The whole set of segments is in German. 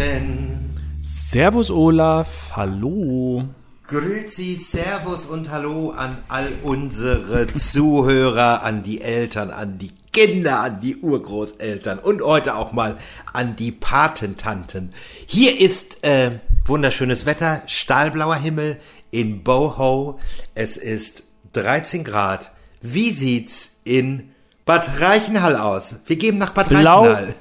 Carsten. Servus Olaf, hallo. Grüezi, Servus und Hallo an all unsere Zuhörer, an die Eltern, an die Kinder, an die Urgroßeltern und heute auch mal an die Patentanten. Hier ist äh, wunderschönes Wetter, stahlblauer Himmel in Boho. Es ist 13 Grad. Wie sieht's in Bad Reichenhall aus? Wir geben nach Bad Blau, Reichenhall.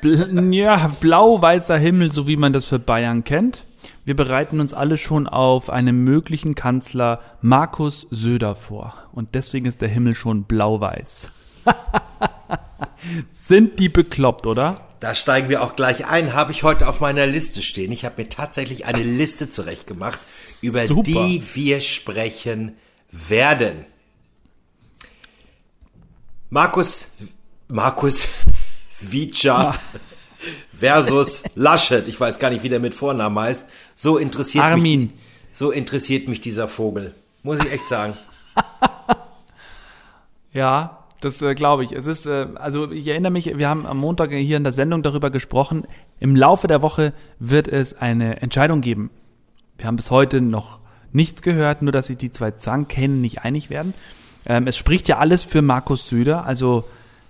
bl ja, blau-weißer Himmel, so wie man das für Bayern kennt. Wir bereiten uns alle schon auf einen möglichen Kanzler Markus Söder vor. Und deswegen ist der Himmel schon blau-weiß. Sind die bekloppt, oder? Da steigen wir auch gleich ein. Habe ich heute auf meiner Liste stehen. Ich habe mir tatsächlich eine Liste zurechtgemacht, über Super. die wir sprechen werden. Markus, Markus Vica versus Laschet. Ich weiß gar nicht, wie der mit Vornamen heißt. So interessiert Armin. mich, so interessiert mich dieser Vogel. Muss ich echt sagen. Ja, das äh, glaube ich. Es ist, äh, also ich erinnere mich, wir haben am Montag hier in der Sendung darüber gesprochen. Im Laufe der Woche wird es eine Entscheidung geben. Wir haben bis heute noch nichts gehört, nur dass sich die zwei Zankkähne nicht einig werden. Ähm, es spricht ja alles für Markus Söder. Also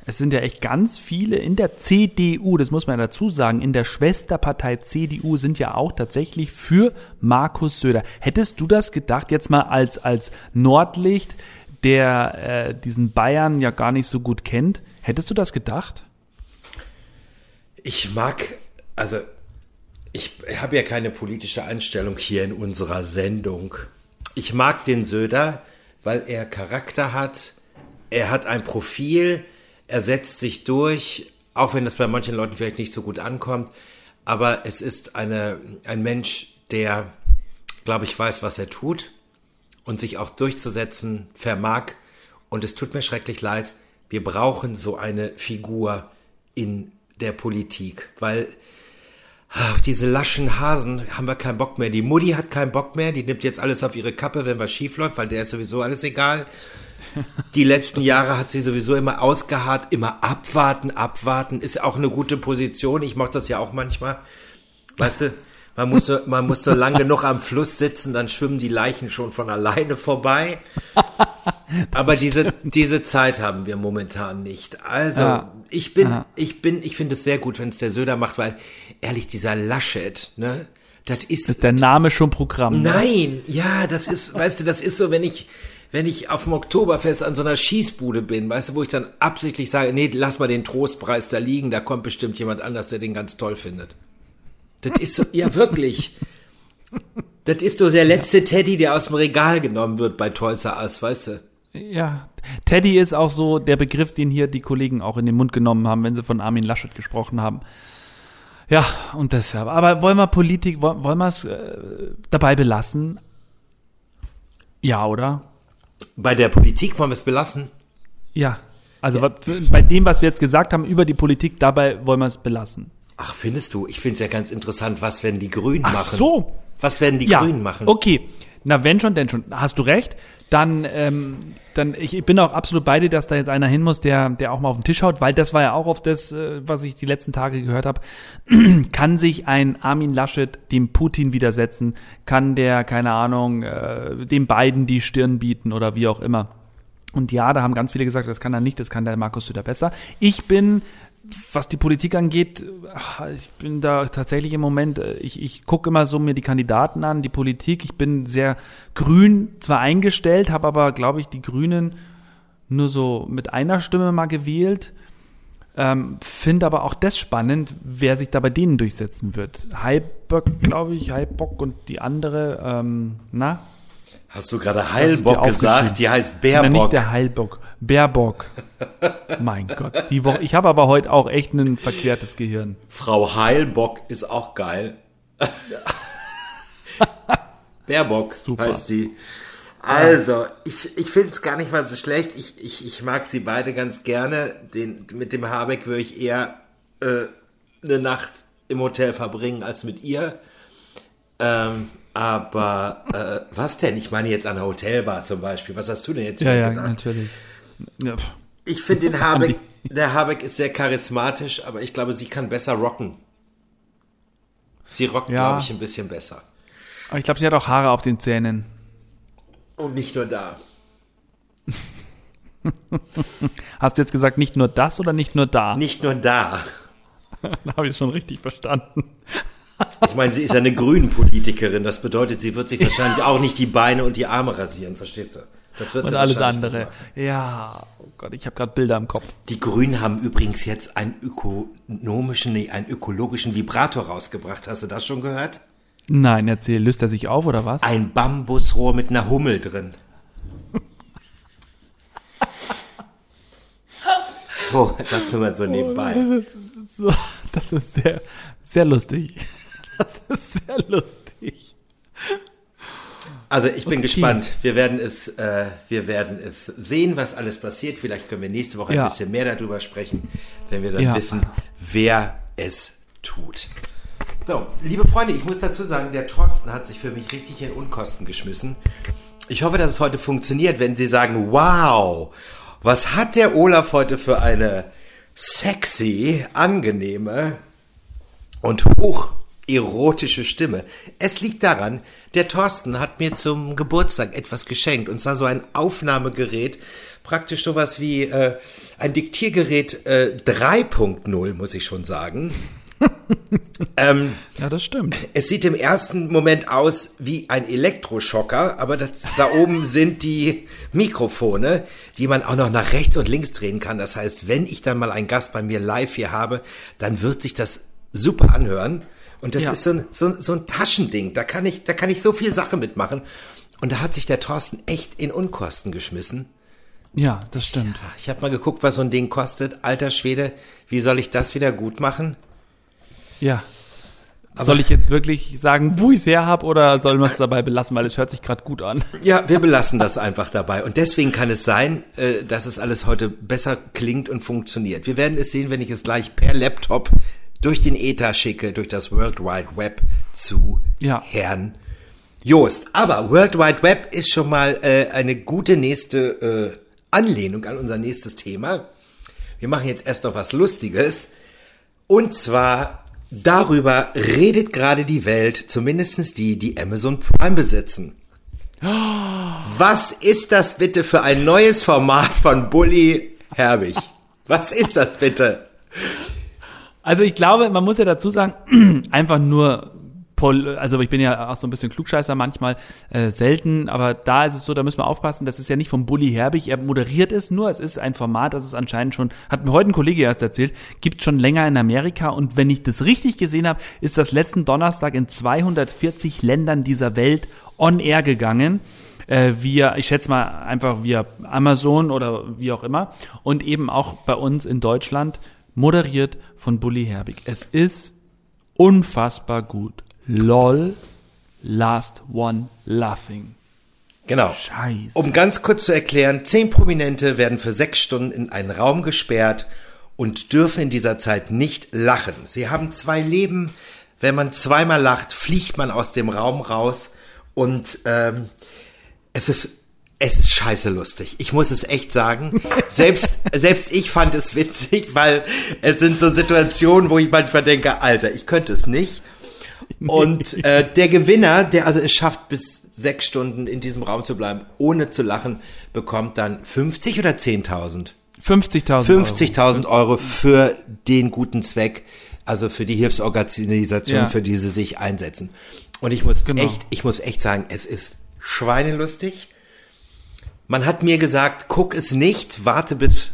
es sind ja echt ganz viele in der CDU, das muss man ja dazu sagen, in der Schwesterpartei CDU sind ja auch tatsächlich für Markus Söder. Hättest du das gedacht, jetzt mal als, als Nordlicht, der äh, diesen Bayern ja gar nicht so gut kennt, hättest du das gedacht? Ich mag, also ich habe ja keine politische Einstellung hier in unserer Sendung. Ich mag den Söder, weil er Charakter hat, er hat ein Profil, er setzt sich durch, auch wenn das bei manchen Leuten vielleicht nicht so gut ankommt, aber es ist eine, ein Mensch, der, glaube ich, weiß, was er tut und sich auch durchzusetzen vermag. Und es tut mir schrecklich leid, wir brauchen so eine Figur in der Politik, weil auf diese laschen Hasen haben wir keinen Bock mehr. Die Mutti hat keinen Bock mehr, die nimmt jetzt alles auf ihre Kappe, wenn was schief läuft, weil der ist sowieso alles egal. Die letzten Jahre hat sie sowieso immer ausgeharrt, immer abwarten, abwarten, ist auch eine gute Position. Ich mache das ja auch manchmal. Weißt du, man muss, so, man muss so lange genug am Fluss sitzen, dann schwimmen die Leichen schon von alleine vorbei. Aber diese, diese Zeit haben wir momentan nicht. Also, Ja. ich bin, Ja. ich bin, ich finde es sehr gut, wenn es der Söder macht, weil ehrlich, dieser Laschet, ne, das ist, Ist der Name schon Programm? ne? Nein, ja, das ist, weißt du, das ist so, wenn ich, wenn ich auf dem Oktoberfest an so einer Schießbude bin, weißt du, wo ich dann absichtlich sage, nee, lass mal den Trostpreis da liegen, da kommt bestimmt jemand anders, der den ganz toll findet. Das ist so, ja wirklich. Das ist so der letzte Teddy, der aus dem Regal genommen wird bei Toys R Us, weißt du? Ja, Teddy ist auch so der Begriff, den hier die Kollegen auch in den Mund genommen haben, wenn sie von Armin Laschet gesprochen haben. Ja, und deshalb. Aber wollen wir Politik, wollen, wir es äh, dabei belassen? Ja, oder? Bei der Politik wollen wir es belassen. Ja. Also was, bei dem, was wir jetzt gesagt haben über die Politik, dabei wollen wir es belassen. Ach, findest du? Ich finde es ja ganz interessant, was werden die Grünen Ach machen? so. Was werden die ja. Grünen machen? Okay. Na, wenn schon, denn schon. Hast du recht. Dann, ähm, dann ich, ich bin auch absolut bei dir, dass da jetzt einer hin muss, der, der auch mal auf den Tisch haut, weil das war ja auch auf das, äh, was ich die letzten Tage gehört habe. Kann sich ein Armin Laschet dem Putin widersetzen? Kann der, keine Ahnung, äh, dem beiden die Stirn bieten oder wie auch immer? Und ja, da haben ganz viele gesagt, das kann er nicht, das kann der Markus Söder besser. Ich bin, was die Politik angeht, ach, ich bin da tatsächlich im Moment, äh, ich, ich gucke immer so mir die Kandidaten an, die Politik. Ich bin sehr grün zwar eingestellt, habe aber, glaube ich, die Grünen nur so mit einer Stimme mal gewählt. Ähm, Finde aber auch das spannend, wer sich da bei denen durchsetzen wird. Heilbock, glaube ich, Heilbock und die andere, ähm, na, Hast du gerade Heilbock gesagt? Die heißt na, nicht der Heilbock, Baerbock. mein Gott, die Woche. Ich habe aber heute auch echt ein verquertes Gehirn. Frau Heilbock ist auch geil. Baerbock Super. heißt die. Also, ich, ich finde es gar nicht mal so schlecht. Ich, ich, ich mag sie beide ganz gerne. Den, mit dem Habeck würde ich eher äh, eine Nacht im Hotel verbringen als mit ihr. Ähm, aber äh, was denn? Ich meine jetzt an der Hotelbar zum Beispiel. Was hast du denn jetzt Ja, ja, gedacht? natürlich. Ja. Ich finde den Habeck, der Habeck ist sehr charismatisch, aber ich glaube, sie kann besser rocken. Sie rockt, Ja. glaube ich, ein bisschen besser. Aber ich glaube, sie hat auch Haare auf den Zähnen. Und nicht nur da. Hast du jetzt gesagt, nicht nur das oder nicht nur da? Nicht nur da. Da habe ich es schon richtig verstanden. Ich meine, sie ist ja eine Grünen-Politikerin. Das bedeutet, sie wird sich wahrscheinlich auch nicht die Beine und die Arme rasieren, verstehst du? Das wird Und sie alles andere. Ja, oh Gott, ich habe gerade Bilder im Kopf. Die Grünen haben übrigens jetzt einen ökonomischen, nee, einen ökologischen Vibrator rausgebracht. Hast du das schon gehört? Nein, erzähl, löst er sich auf oder was? Ein Bambusrohr mit einer Hummel drin. So, das tun wir so nebenbei. So, das ist sehr, sehr lustig. Das ist sehr lustig. Also ich bin gespannt. Wir werden es, äh, wir werden es sehen, was alles passiert. Vielleicht können wir nächste Woche Ja. ein bisschen mehr darüber sprechen, wenn wir dann Ja. wissen, wer es tut. So, liebe Freunde, ich muss dazu sagen, der Thorsten hat sich für mich richtig in Unkosten geschmissen. Ich hoffe, dass es heute funktioniert, wenn Sie sagen, wow, was hat der Olaf heute für eine sexy, angenehme und hoch erotische Stimme. Es liegt daran, der Thorsten hat mir zum Geburtstag etwas geschenkt und zwar so ein Aufnahmegerät, praktisch sowas wie äh, ein Diktiergerät äh, 3.0, muss ich schon sagen. ähm, Ja, das stimmt. es sieht im ersten Moment aus wie ein Elektroschocker, aber das, da oben sind die Mikrofone, die man auch noch nach rechts und links drehen kann. Das heißt, wenn ich dann mal einen Gast bei mir live hier habe, dann wird sich das super anhören. Und das Ja. ist so ein, so, ein- so ein Taschending. Da kann ich, da kann ich so viel Sache mitmachen. Und da hat sich der Thorsten echt in Unkosten geschmissen. Ja, das stimmt. Ich habe mal geguckt, was so ein Ding kostet. Alter Schwede, wie soll ich das wieder gut machen? Ja. soll ich jetzt wirklich sagen, wo ich es her habe oder soll man es dabei belassen, weil es hört sich gerade gut an? Ja, wir belassen das einfach dabei. Und deswegen kann es sein, äh, dass es alles heute besser klingt und funktioniert. Wir werden es sehen, wenn ich es gleich per Laptop durch den Ether schicke, durch das World Wide Web zu Ja. Herrn Joost. Aber World Wide Web ist schon mal äh, eine gute nächste äh, Anlehnung an unser nächstes Thema. Wir machen jetzt erst noch was Lustiges. Und zwar darüber redet gerade die Welt, zumindestens die, die Amazon Prime besitzen. Was ist das bitte für ein neues Format von Bully Herbig? Was ist das bitte? Also ich glaube, man muss ja dazu sagen, einfach nur, also ich bin ja auch so ein bisschen Klugscheißer manchmal, äh, selten, aber da ist es so, da müssen wir aufpassen, das ist ja nicht vom Bully Herbig, er moderiert es nur, es ist ein Format, das ist anscheinend schon, hat mir heute ein Kollege erst erzählt, gibt schon länger in Amerika. Und wenn ich das richtig gesehen habe, ist das letzten Donnerstag in 240 Ländern dieser Welt on air gegangen äh, via, ich schätze mal einfach via Amazon oder wie auch immer. Und eben auch bei uns in Deutschland moderiert von Bully Herbig. Es ist unfassbar gut. LOL, Last One Laughing. Genau. Scheiße. Um ganz kurz zu erklären, zehn Prominente werden für sechs Stunden in einen Raum gesperrt und dürfen in dieser Zeit nicht lachen. Sie haben zwei Leben. Wenn man zweimal lacht, fliegt man aus dem Raum raus und ähm, es ist es ist scheiße lustig. Ich muss es echt sagen. Selbst, selbst ich fand es witzig, weil es sind so Situationen, wo ich manchmal denke, Alter, ich könnte es nicht. Und äh, der Gewinner, der also es schafft, bis sechs Stunden in diesem Raum zu bleiben, ohne zu lachen, bekommt dann 50 oder 10.000? 50.000 50.000 Euro für den guten Zweck, also für die Hilfsorganisation, Ja. für die sie sich einsetzen. Und ich muss Genau. echt, ich muss echt sagen, es ist schweinelustig. Man hat mir gesagt, guck es nicht, warte bis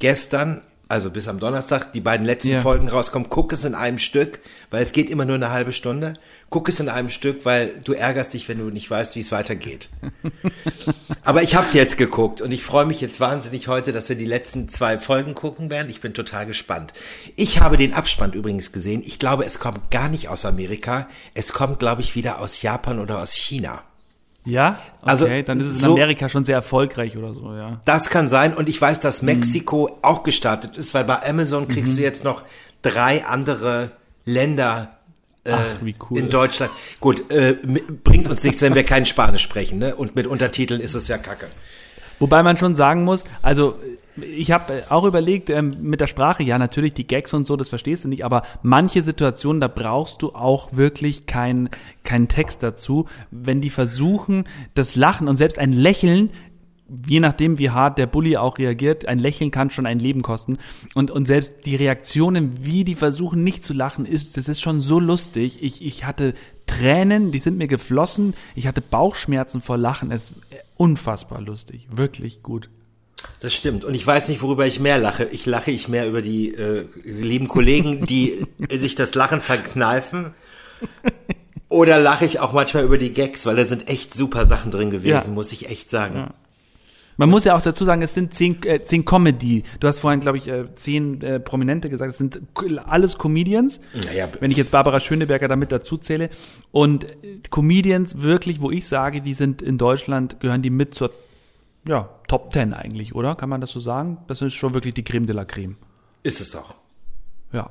gestern, also bis am Donnerstag, die beiden letzten Ja. Folgen rauskommen, guck es in einem Stück, weil es geht immer nur eine halbe Stunde. Guck es in einem Stück, weil du ärgerst dich, wenn du nicht weißt, wie es weitergeht. Aber ich habe jetzt geguckt und ich freue mich jetzt wahnsinnig heute, dass wir die letzten zwei Folgen gucken werden. Ich bin total gespannt. Ich habe den Abspann übrigens gesehen. Ich glaube, es kommt gar nicht aus Amerika. Es kommt, glaube ich, wieder aus Japan oder aus China. Ja? Okay, Also, dann ist es in so- Amerika schon sehr erfolgreich oder so, ja. Das kann sein. Und ich weiß, dass Mexiko auch gestartet ist, weil bei Amazon kriegst du jetzt noch drei andere Länder äh, Ach, wie cool. in Deutschland. Gut, äh, bringt uns nichts, wenn wir kein Spanisch sprechen. Ne? Und mit Untertiteln ist es ja kacke. Wobei man schon sagen muss, also Ich habe auch überlegt, ähm, mit der Sprache, ja, natürlich die Gags und so, das verstehst du nicht, aber manche Situationen, da brauchst du auch wirklich keinen keinen Text dazu. Wenn die versuchen, das Lachen und selbst ein Lächeln je nachdem, wie hart der Bully auch reagiert, ein Lächeln kann schon ein Leben kosten. Und, und selbst die Reaktionen, wie die versuchen, nicht zu lachen, ist, das ist schon so lustig. Ich, ich hatte Tränen, die sind mir geflossen. Ich hatte Bauchschmerzen vor Lachen. Es ist unfassbar lustig. Wirklich gut. Das stimmt. Und ich weiß nicht, worüber ich mehr lache. Ich lache ich mehr über die äh, lieben Kollegen, die sich das Lachen verkneifen. Oder lache ich auch manchmal über die Gags, weil da sind echt super Sachen drin gewesen, ja. muss ich echt sagen. Ja. Man muss ja auch dazu sagen, es sind zehn, äh, zehn Comedy. Du hast vorhin, glaube ich, äh, zehn äh, Prominente gesagt. Es sind alles Comedians. Naja, wenn ich jetzt Barbara Schöneberger damit dazu zähle. Und äh, Comedians wirklich, wo ich sage, die sind in Deutschland, gehören die mit zur ja, Top Ten eigentlich, oder? Kann man das so sagen? Das ist schon wirklich die Creme de la Creme. Ist es doch. Ja.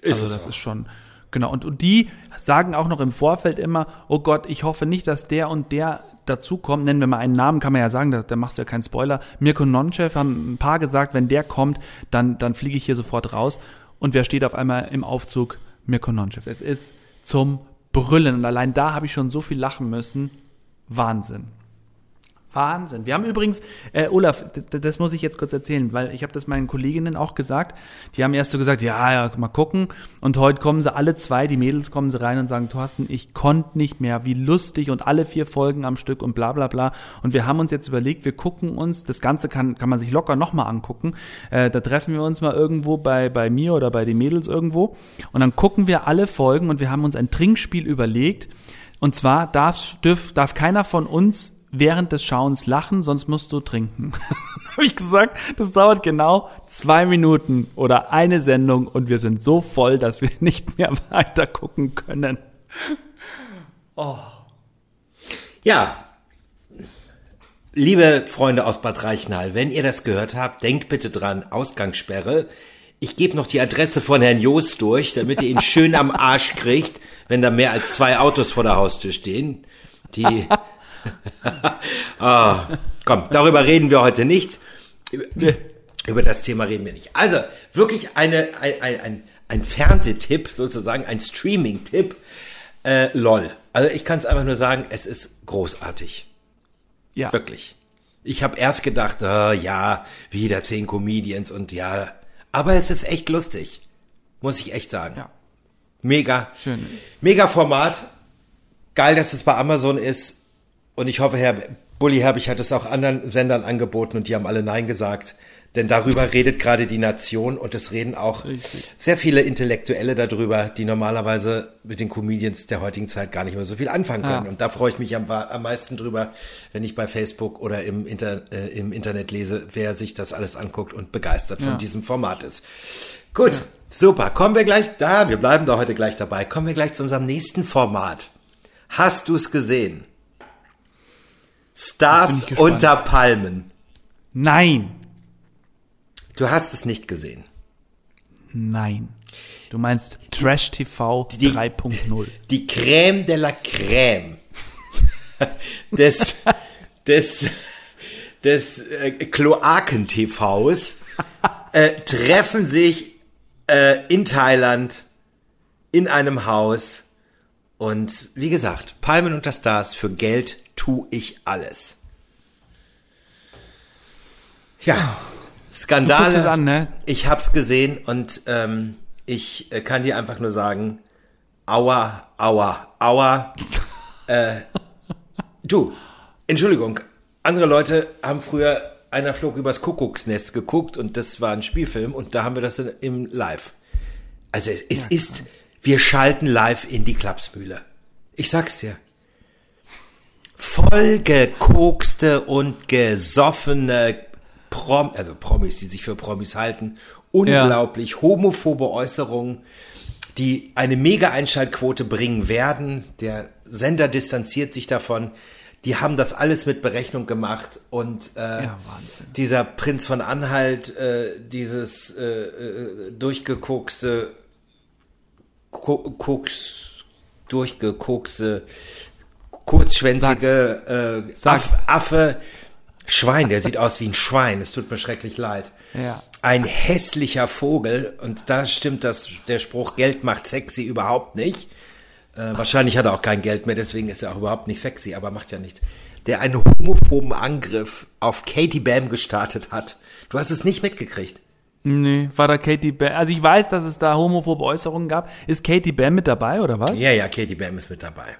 Ist also das auch. ist schon. Genau. Und, und die sagen auch noch im Vorfeld immer, oh Gott, ich hoffe nicht, dass der und der dazukommt, nennen wir mal einen Namen, kann man ja sagen, da, da machst du ja keinen Spoiler. Mirko Nonchev haben ein paar gesagt, wenn der kommt, dann, dann fliege ich hier sofort raus. Und wer steht auf einmal im Aufzug? Mirko Nonchev. Es ist zum Brüllen. Und allein da habe ich schon so viel lachen müssen. Wahnsinn. Wahnsinn. Wir haben übrigens, äh, Olaf, das muss ich jetzt kurz erzählen, weil ich habe das meinen Kolleginnen auch gesagt. Die haben erst so gesagt, ja, ja, mal gucken. Und heute kommen sie alle zwei, die Mädels kommen sie rein und sagen, Thorsten, ich konnte nicht mehr, wie lustig und alle vier Folgen am Stück und bla bla bla. Und wir haben uns jetzt überlegt, wir gucken uns, das Ganze kann, kann man sich locker nochmal angucken. Äh, da treffen wir uns mal irgendwo bei, bei mir oder bei den Mädels irgendwo. Und dann gucken wir alle Folgen und wir haben uns ein Trinkspiel überlegt. Und zwar darf, darf, darf keiner von uns während des Schauens lachen, sonst musst du trinken. habe ich gesagt, das dauert genau zwei Minuten oder eine Sendung und wir sind so voll, dass wir nicht mehr weiter gucken können. Oh. Ja. Liebe Freunde aus Bad Reichenhall, wenn ihr das gehört habt, denkt bitte dran, Ausgangssperre. Ich gebe noch die Adresse von Herrn Jost durch, damit ihr ihn schön am Arsch kriegt, wenn da mehr als zwei Autos vor der Haustür stehen. Die oh, komm, darüber reden wir heute nicht. Über das Thema reden wir nicht. Also, wirklich eine, ein, ein, ein Fernsehtipp, sozusagen, ein Streaming-Tipp. Äh, lol. Also ich kann es einfach nur sagen, es ist großartig. Ja. Wirklich. Ich habe erst gedacht, oh, ja, wieder zehn Comedians und ja. Aber es ist echt lustig. Muss ich echt sagen. Ja. Mega. Schön. Mega Format. Geil, dass es bei Amazon ist. Und ich hoffe, Herr Bulli Herbig hat es auch anderen Sendern angeboten und die haben alle Nein gesagt. Denn darüber redet gerade die Nation und es reden auch Richtig. sehr viele Intellektuelle darüber, die normalerweise mit den Comedians der heutigen Zeit gar nicht mehr so viel anfangen können. Ja. Und da freue ich mich am, am meisten drüber, wenn ich bei Facebook oder im, Inter, äh, im Internet lese, wer sich das alles anguckt und begeistert ja. von diesem Format ist. Gut, ja. super. Kommen wir gleich da. Wir bleiben da heute gleich dabei. Kommen wir gleich zu unserem nächsten Format. Hast du es gesehen? Stars unter Palmen. Nein. Du hast es nicht gesehen. Nein. Du meinst Trash TV 3.0. Die Crème de la Crème des, des, des äh, Kloaken-TVs äh, treffen sich äh, in Thailand in einem Haus und wie gesagt, Palmen unter Stars für Geld tue ich alles. Ja, Skandale. An, ne? Ich hab's gesehen und ähm, ich äh, kann dir einfach nur sagen, aua, aua, aua. äh, du, Entschuldigung, andere Leute haben früher einer flog übers Kuckucksnest geguckt und das war ein Spielfilm und da haben wir das im Live. Also es, es ja, ist, wir schalten live in die Klapsmühle. Ich sag's dir vollgekokste und gesoffene Prom also Promis, die sich für Promis halten, unglaublich ja. homophobe Äußerungen, die eine mega Einschaltquote bringen werden. Der Sender distanziert sich davon. Die haben das alles mit Berechnung gemacht und äh, ja, dieser Prinz von Anhalt, äh, dieses äh, äh durchgekokste, Koks, durchgekokste kurzschwänzige äh, Aff, Affe Schwein, der sieht aus wie ein Schwein. Es tut mir schrecklich leid. Ja. Ein hässlicher Vogel. Und da stimmt das, der Spruch, Geld macht sexy überhaupt nicht. Äh, wahrscheinlich hat er auch kein Geld mehr, deswegen ist er auch überhaupt nicht sexy, aber macht ja nichts. Der einen homophoben Angriff auf Katie Bam gestartet hat. Du hast es nicht mitgekriegt. Nee, war da Katie Bam. Also ich weiß, dass es da homophobe Äußerungen gab. Ist Katie Bam mit dabei oder was? Ja, ja, Katie Bam ist mit dabei.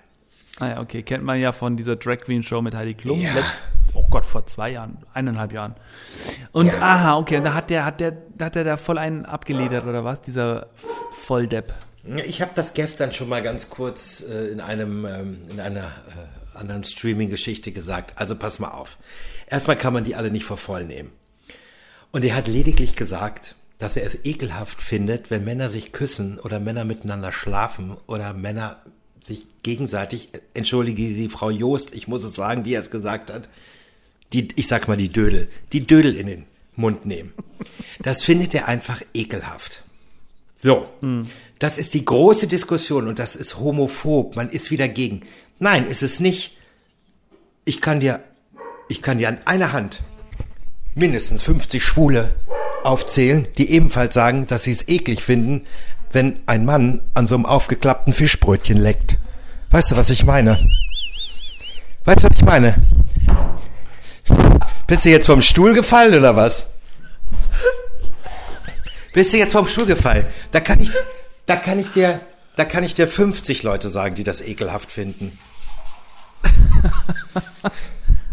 Ah ja, okay. Kennt man ja von dieser Drag Queen Show mit Heidi Klum. Ja. Letzt- oh Gott, vor zwei Jahren, eineinhalb Jahren. Und Ja. aha, okay, und da hat der, hat der, da hat der da voll einen abgeledert oder was? Dieser Volldepp. Ich habe das gestern schon mal ganz kurz äh, in einem ähm, in einer äh, anderen Streaming-Geschichte gesagt. Also pass mal auf. Erstmal kann man die alle nicht vor voll nehmen. Und er hat lediglich gesagt, dass er es ekelhaft findet, wenn Männer sich küssen oder Männer miteinander schlafen oder Männer sich gegenseitig, entschuldige Sie, Frau Joost, ich muss es sagen, wie er es gesagt hat, die, ich sag mal die Dödel, die Dödel in den Mund nehmen. Das findet er einfach ekelhaft. So, das ist die große Diskussion und das ist homophob. Man ist wieder gegen. Nein, ist es nicht. Ich kann dir, ich kann dir an einer Hand mindestens 50 Schwule aufzählen, die ebenfalls sagen, dass sie es eklig finden, wenn ein Mann an so einem aufgeklappten Fischbrötchen leckt. Weißt du, was ich meine? Weißt du, was ich meine? Bist du jetzt vom Stuhl gefallen oder was? Bist du jetzt vom Stuhl gefallen? Da kann ich, da kann ich dir, da kann ich dir 50 Leute sagen, die das ekelhaft finden.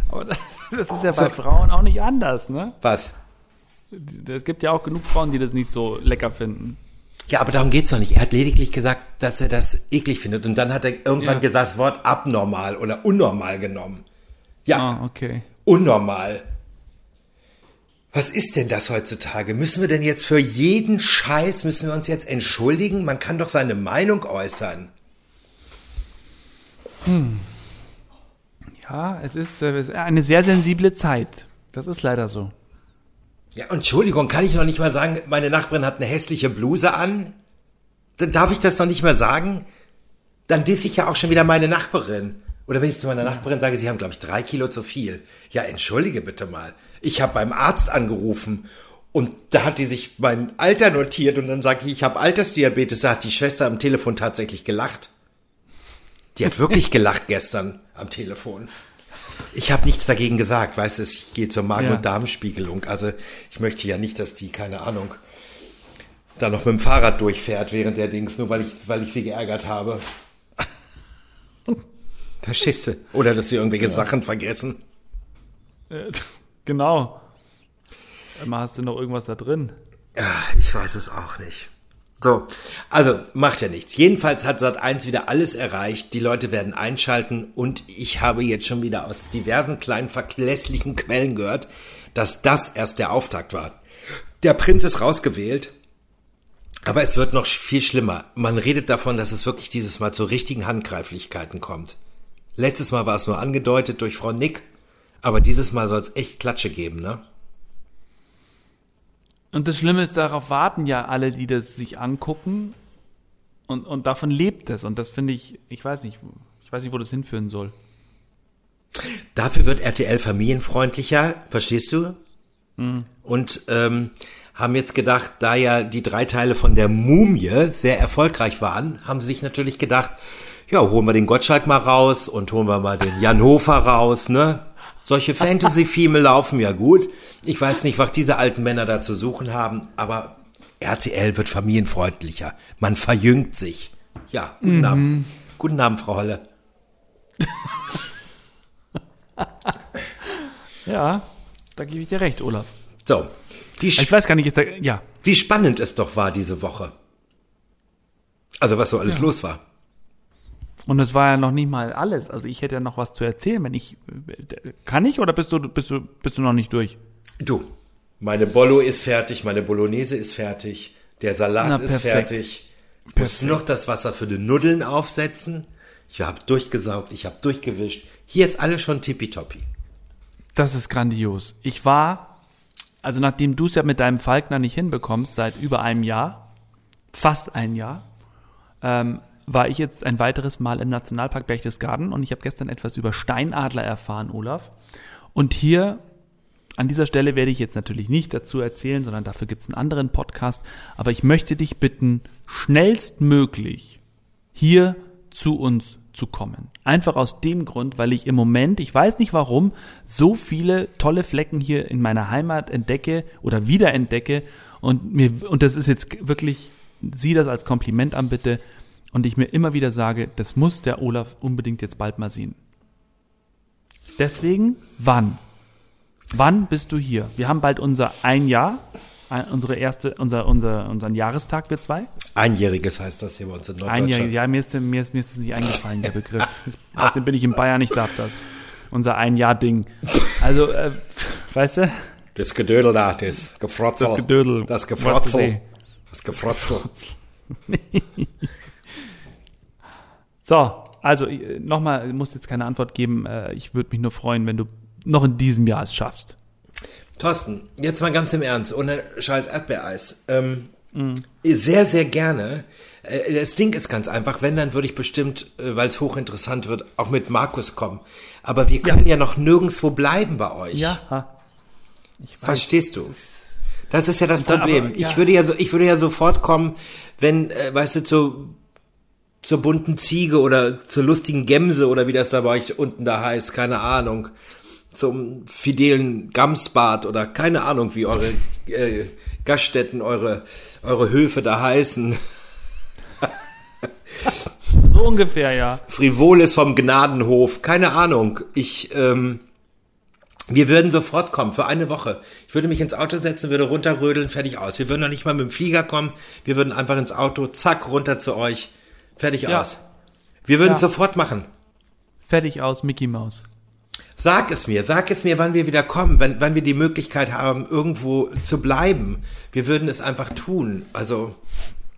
Aber das, das ist ja bei Frauen auch nicht anders, ne? Was? Es gibt ja auch genug Frauen, die das nicht so lecker finden. Ja, aber darum geht's doch nicht. Er hat lediglich gesagt, dass er das eklig findet. Und dann hat er irgendwann Ja. gesagt, das Wort abnormal oder unnormal genommen. Ja, Ah, okay. unnormal. Was ist denn das heutzutage? Müssen wir denn jetzt für jeden Scheiß, müssen wir uns jetzt entschuldigen? Man kann doch seine Meinung äußern. Ja, es ist, äh, es ist eine sehr sensible Zeit. Das ist leider so. Ja, Entschuldigung, kann ich noch nicht mal sagen, meine Nachbarin hat eine hässliche Bluse an? Dann darf ich das noch nicht mehr sagen? Dann diss ich ja auch schon wieder meine Nachbarin. Oder wenn ich zu meiner Nachbarin sage, sie haben, glaube ich, drei Kilo zu viel. Ja, entschuldige bitte mal. Ich habe beim Arzt angerufen und da hat die sich mein Alter notiert und dann sage ich, ich habe Altersdiabetes. Da hat die Schwester am Telefon tatsächlich gelacht. Die hat wirklich gelacht gestern am Telefon. Ich habe nichts dagegen gesagt, weißt du, ich gehe zur Magen- Ja. und Darmspiegelung. Also ich möchte ja nicht, dass die, keine Ahnung, da noch mit dem Fahrrad durchfährt während der Dings, nur weil ich, weil ich sie geärgert habe. Verstehst du? Oder dass sie irgendwelche Sachen vergessen. Äh, genau. Immer hast du noch irgendwas da drin. Ja, ich weiß es auch nicht. So, also macht ja nichts. Jedenfalls hat Sat1 wieder alles erreicht. Die Leute werden einschalten und ich habe jetzt schon wieder aus diversen kleinen verlässlichen Quellen gehört, dass das erst der Auftakt war. Der Prinz ist rausgewählt, aber es wird noch viel schlimmer. Man redet davon, dass es wirklich dieses Mal zu richtigen Handgreiflichkeiten kommt. Letztes Mal war es nur angedeutet durch Frau Nick, aber dieses Mal soll es echt Klatsche geben, ne? Und das Schlimme ist, darauf warten ja alle, die das sich angucken. Und, und davon lebt es. Und das finde ich, ich weiß nicht, ich weiß nicht, wo das hinführen soll. Dafür wird RTL familienfreundlicher, verstehst du? Und ähm, haben jetzt gedacht, da ja die drei Teile von der Mumie sehr erfolgreich waren, haben sie sich natürlich gedacht, ja, holen wir den Gottschalk mal raus und holen wir mal den Jan Hofer raus, ne? Solche Fantasy-Filme laufen ja gut. Ich weiß nicht, was diese alten Männer da zu suchen haben, aber RTL wird familienfreundlicher. Man verjüngt sich. Ja, guten Abend. Guten Abend, Frau Holle. Ja, da gebe ich dir recht, Olaf. So, wie, Ich weiß gar nicht, jetzt, ja. wie spannend es doch war diese Woche. Also was so alles los war. Und es war ja noch nicht mal alles. Also ich hätte ja noch was zu erzählen, wenn ich. Kann ich oder bist du, bist du, bist du noch nicht durch? Du, meine Bollo ist fertig, meine Bolognese ist fertig, der Salat Na, ist fertig. Ich muss noch das Wasser für die Nudeln aufsetzen. Ich habe durchgesaugt, ich habe durchgewischt. Hier ist alles schon tippitoppi. Das ist grandios. Ich war, also nachdem du es ja mit deinem Falkner nicht hinbekommst, seit über einem Jahr, fast ein Jahr, ähm, war ich jetzt ein weiteres Mal im Nationalpark Berchtesgaden und ich habe gestern etwas über Steinadler erfahren, Olaf. Und hier An dieser Stelle werde ich jetzt natürlich nicht dazu erzählen, sondern dafür gibt es einen anderen Podcast. Aber ich möchte dich bitten, schnellstmöglich hier zu uns zu kommen. Einfach aus dem Grund, weil ich im Moment, ich weiß nicht warum, so viele tolle Flecken hier in meiner Heimat entdecke oder wiederentdecke und mir, und das ist jetzt wirklich, sieh das als Kompliment an bitte und ich mir immer wieder sage, das muss der Olaf unbedingt jetzt bald mal sehen. Deswegen, wann? Wann bist du hier? Wir haben bald unser ein Jahr, unsere erste, unser, unser, unseren Jahrestag, wir zwei. Einjähriges heißt das hier bei uns in Norddeutschland. Einjähriges, ja, mir ist, mir, ist, mir ist es nicht eingefallen, der Begriff. Außerdem bin ich in Bayern, ich darf das. Unser Ein-Jahr-Ding. Also, äh, weißt du? Das Gedödel da, das Gefrotzel. Das Gedödel. Das Gefrotzel. Das Gefrotzel. so, also nochmal, du musst jetzt keine Antwort geben. Äh, ich würde mich nur freuen, wenn du noch in diesem Jahr es schaffst. Thorsten, jetzt mal ganz im Ernst, ohne scheiß Erdbeereis. Ähm, mm. Sehr, sehr gerne. Äh, das Ding ist ganz einfach, wenn, dann würde ich bestimmt, äh, weil es hochinteressant wird, auch mit Markus kommen. Aber wir können ja, ja noch nirgendwo bleiben bei euch. Ja. Verstehst du? Das ist ja das Problem. Aber, ja. Ich würde ja so, ich würde ja sofort kommen, wenn, äh, weißt du, zu, zur bunten Ziege oder zur lustigen Gemse oder wie das da bei euch unten da heißt, keine Ahnung zum fidelen Gamsbad oder keine Ahnung, wie eure äh, Gaststätten, eure, eure Höfe da heißen. so ungefähr, ja. Frivoles vom Gnadenhof, keine Ahnung. Ich, ähm, wir würden sofort kommen, für eine Woche. Ich würde mich ins Auto setzen, würde runterrödeln, fertig aus. Wir würden noch nicht mal mit dem Flieger kommen. Wir würden einfach ins Auto, zack, runter zu euch, fertig ja. aus. Wir würden es sofort machen. Fertig aus, Mickey Mouse. Sag es mir, sag es mir, wann wir wieder kommen, wann, wann wir die Möglichkeit haben, irgendwo zu bleiben. Wir würden es einfach tun. Also.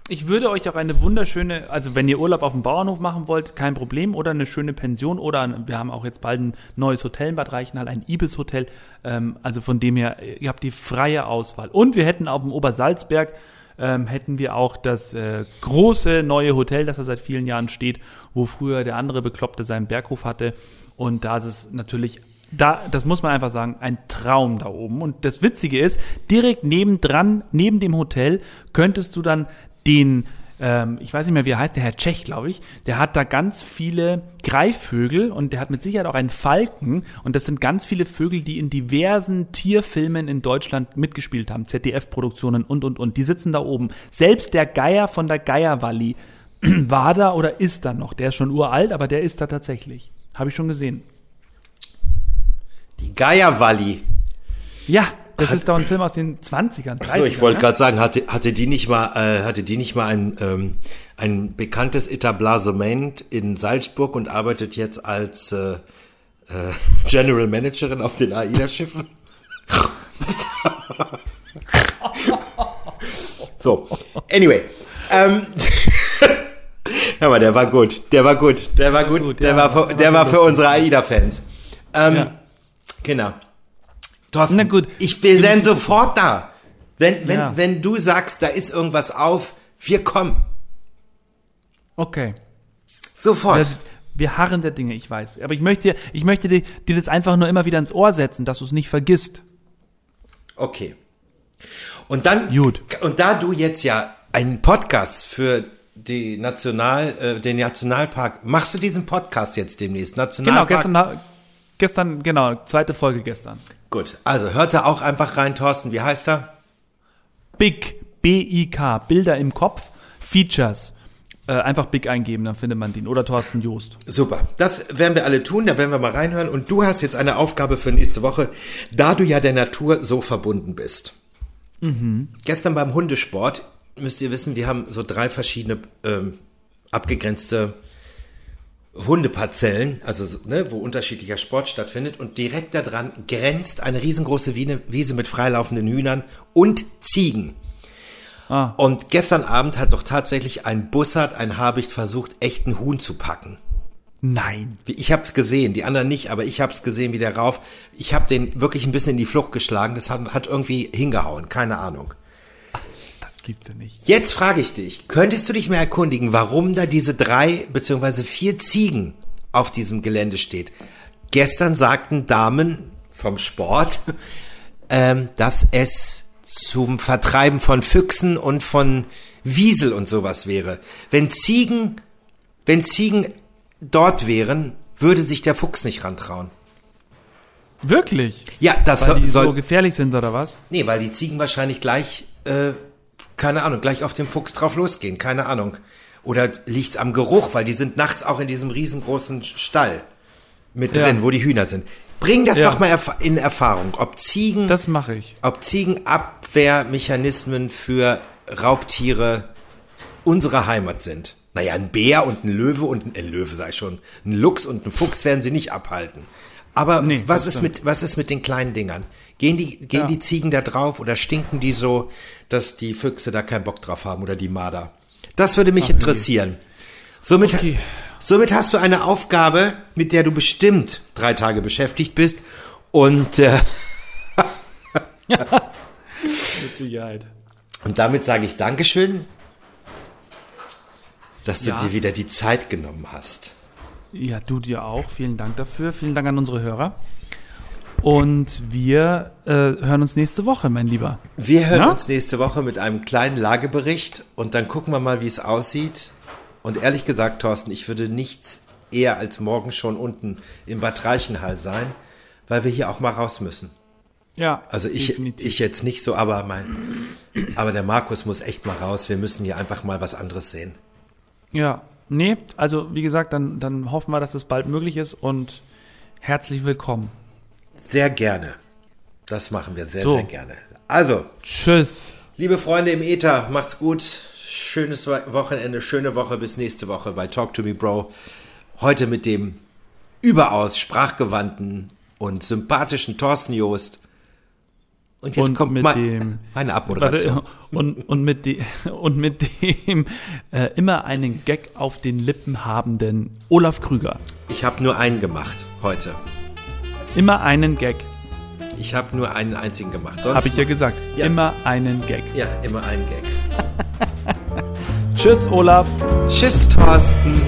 Ich würde euch auch eine wunderschöne, also wenn ihr Urlaub auf dem Bauernhof machen wollt, kein Problem, oder eine schöne Pension, oder wir haben auch jetzt bald ein neues Hotel in Bad Reichenhall, ein Ibis-Hotel. Ähm, also von dem her, ihr habt die freie Auswahl. Und wir hätten auf dem Obersalzberg ähm, hätten wir auch das äh, große neue Hotel, das da seit vielen Jahren steht, wo früher der andere Bekloppte seinen Berghof hatte. Und da ist es natürlich da, das muss man einfach sagen, ein Traum da oben. Und das Witzige ist, direkt nebendran, neben dem Hotel, könntest du dann den ähm, ich weiß nicht mehr, wie er heißt, der Herr Tschech, glaube ich, der hat da ganz viele Greifvögel und der hat mit Sicherheit auch einen Falken und das sind ganz viele Vögel, die in diversen Tierfilmen in Deutschland mitgespielt haben, ZDF-Produktionen und, und, und. Die sitzen da oben. Selbst der Geier von der Geierwalli war da oder ist da noch. Der ist schon uralt, aber der ist da tatsächlich. Habe ich schon gesehen. Die Geierwalli. Ja, das hat, ist doch ein Film aus den 20ern, 30ern. Achso, ich wollte ne? gerade sagen, hatte, hatte die nicht mal, äh, hatte die nicht mal ein, ähm, ein bekanntes Etablissement in Salzburg und arbeitet jetzt als äh, äh, General Managerin auf den AIDA-Schiffen? so, anyway. Ähm, Hör mal, der war gut, der war gut, der war gut, der war für, der war für unsere AIDA-Fans. Ähm, ja. Genau. Thorsten, Na gut. ich bin dann sofort da. Wenn, wenn, ja. wenn du sagst, da ist irgendwas auf, wir kommen. Okay. Sofort. Das, wir harren der Dinge, ich weiß. Aber ich möchte, ich möchte dir, dir das einfach nur immer wieder ins Ohr setzen, dass du es nicht vergisst. Okay. Und dann, Gut. und da du jetzt ja einen Podcast für die National, äh, den Nationalpark, machst du diesen Podcast jetzt demnächst? Nationalpark? Genau, gestern, gestern, genau, zweite Folge gestern. Gut, also hört da auch einfach rein, Thorsten. Wie heißt er? Big, B-I-K, Bilder im Kopf, Features. Äh, einfach Big eingeben, dann findet man den. Oder Thorsten Joost. Super, das werden wir alle tun, da werden wir mal reinhören. Und du hast jetzt eine Aufgabe für nächste Woche, da du ja der Natur so verbunden bist. Mhm. Gestern beim Hundesport, müsst ihr wissen, wir haben so drei verschiedene ähm, abgegrenzte Hundeparzellen, also ne, wo unterschiedlicher Sport stattfindet und direkt daran grenzt eine riesengroße Wiese mit freilaufenden Hühnern und Ziegen. Ah. Und gestern Abend hat doch tatsächlich ein Bussard, ein Habicht versucht, echten Huhn zu packen. Nein. Ich habe es gesehen, die anderen nicht, aber ich habe es gesehen, wie der rauf. Ich habe den wirklich ein bisschen in die Flucht geschlagen. Das hat, hat irgendwie hingehauen, keine Ahnung gibt's ja nicht. Jetzt frage ich dich, könntest du dich mal erkundigen, warum da diese drei beziehungsweise vier Ziegen auf diesem Gelände steht? Gestern sagten Damen vom Sport, ähm, dass es zum Vertreiben von Füchsen und von Wiesel und sowas wäre. Wenn Ziegen, wenn Ziegen dort wären, würde sich der Fuchs nicht rantrauen. Wirklich? Ja, das Weil die soll, so gefährlich sind oder was? Nee, weil die Ziegen wahrscheinlich gleich, äh, keine Ahnung, gleich auf den Fuchs drauf losgehen, keine Ahnung. Oder liegt's am Geruch, weil die sind nachts auch in diesem riesengroßen Stall mit Ja. drin, wo die Hühner sind. Bring das Ja. doch mal in Erfahrung, ob Ziegen, Das mache ich. ob Ziegenabwehrmechanismen für Raubtiere unserer Heimat sind. Naja, ein Bär und ein Löwe und ein äh, Löwe sei schon, ein Luchs und ein Fuchs werden sie nicht abhalten. Aber Nee, was ist mit was ist mit den kleinen Dingern? Gehen die gehen Ja. die Ziegen da drauf oder stinken die so, dass die Füchse da keinen Bock drauf haben oder die Marder? Das würde mich interessieren. Somit Okay. somit hast du eine Aufgabe, mit der du bestimmt drei Tage beschäftigt bist und äh, Mit Sicherheit. Und damit sage ich Dankeschön, dass du Ja. dir wieder die Zeit genommen hast. Ja, du dir auch. Vielen Dank dafür. Vielen Dank an unsere Hörer. Und wir äh, hören uns nächste Woche, mein Lieber. Wir hören Ja? uns nächste Woche mit einem kleinen Lagebericht und dann gucken wir mal, wie es aussieht. Und ehrlich gesagt, Thorsten, ich würde nichts eher als morgen schon unten im Bad Reichenhall sein, weil wir hier auch mal raus müssen. Ja, Also ich, definitiv. ich jetzt nicht so, aber mein, aber der Markus muss echt mal raus. Wir müssen hier einfach mal was anderes sehen. Ja, nee, also wie gesagt, dann, dann hoffen wir, dass das bald möglich ist und herzlich willkommen. Sehr gerne. Das machen wir sehr, So. sehr gerne. Also, Tschüss. Liebe Freunde im Ether, macht's gut. Schönes Wo- Wochenende, schöne Woche bis nächste Woche bei Talk to Me Bro. Heute mit dem überaus sprachgewandten und sympathischen Thorsten Joost. Und jetzt Und kommt mit mein, dem- meine Abmoderation. Warte, und, und, mit de, und mit dem äh, immer einen Gag auf den Lippen habenden Olaf Krüger. Ich habe nur einen gemacht heute. Immer einen Gag, Ich habe nur einen einzigen gemacht. Sonst habe ich ja gesagt. Ja. Immer einen Gag. ja, immer einen Gag. Tschüss, Olaf. Tschüss, Thorsten.